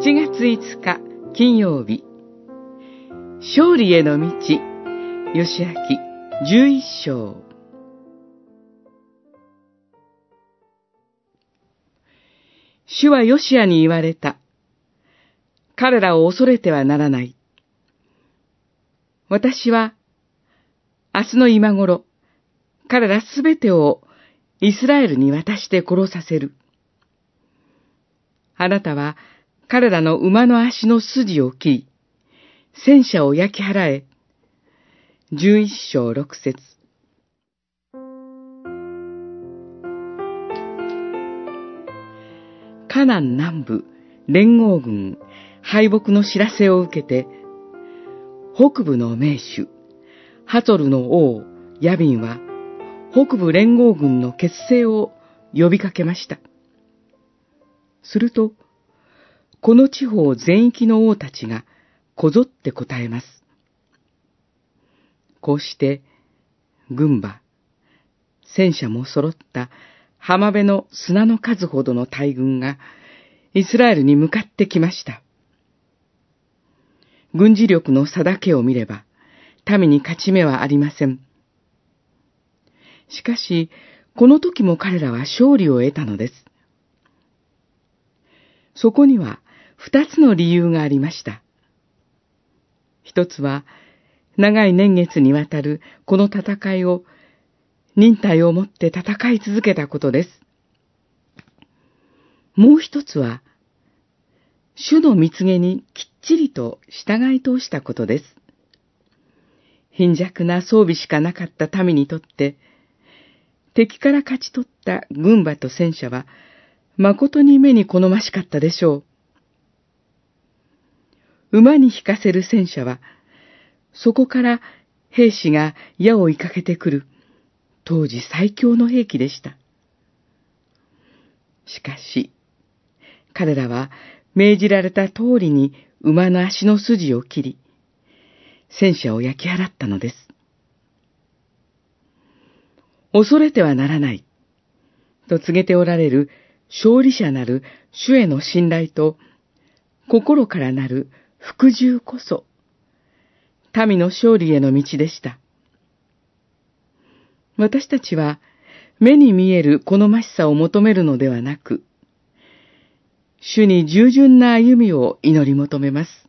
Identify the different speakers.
Speaker 1: 7月5日金曜日勝利への道吉明11章主はヨシアに言われた。彼らを恐れてはならない。私は、明日の今頃、彼らすべてをイスラエルに渡して殺させる。あなたは彼らの馬の足の筋を切り、戦車を焼き払え。十一章六節カナン南部連合軍敗北の知らせを受けて、北部の名手、ハトルの王、ヤビンは、北部連合軍の結成を呼びかけました。すると、この地方全域の王たちがこぞって答えます。こうして、軍馬、戦車も揃った浜辺の砂の数ほどの大軍がイスラエルに向かってきました。軍事力の差だけを見れば、民に勝ち目はありません。しかし、この時も彼らは勝利を得たのです。そこには二つの理由がありました。一つは、長い年月にわたるこの戦いを忍耐をもって戦い続けたことです。もう一つは、主の蜜げにきっちりと従い通したことです。貧弱な装備しかなかった民にとって、敵から勝ち取った軍馬と戦車は、誠に目に好ましかったでしょう。馬に引かせる戦車は、そこから兵士が矢を追いかけてくる、当時最強の兵器でした。しかし、彼らは命じられた通りに馬の足の筋を切り、戦車を焼き払ったのです。恐れてはならない、と告げておられる勝利者なる主への信頼と、心からなる服従こそ、民の勝利への道でした。私たちは、目に見える好ましさを求めるのではなく、主に従順な歩みを祈り求めます。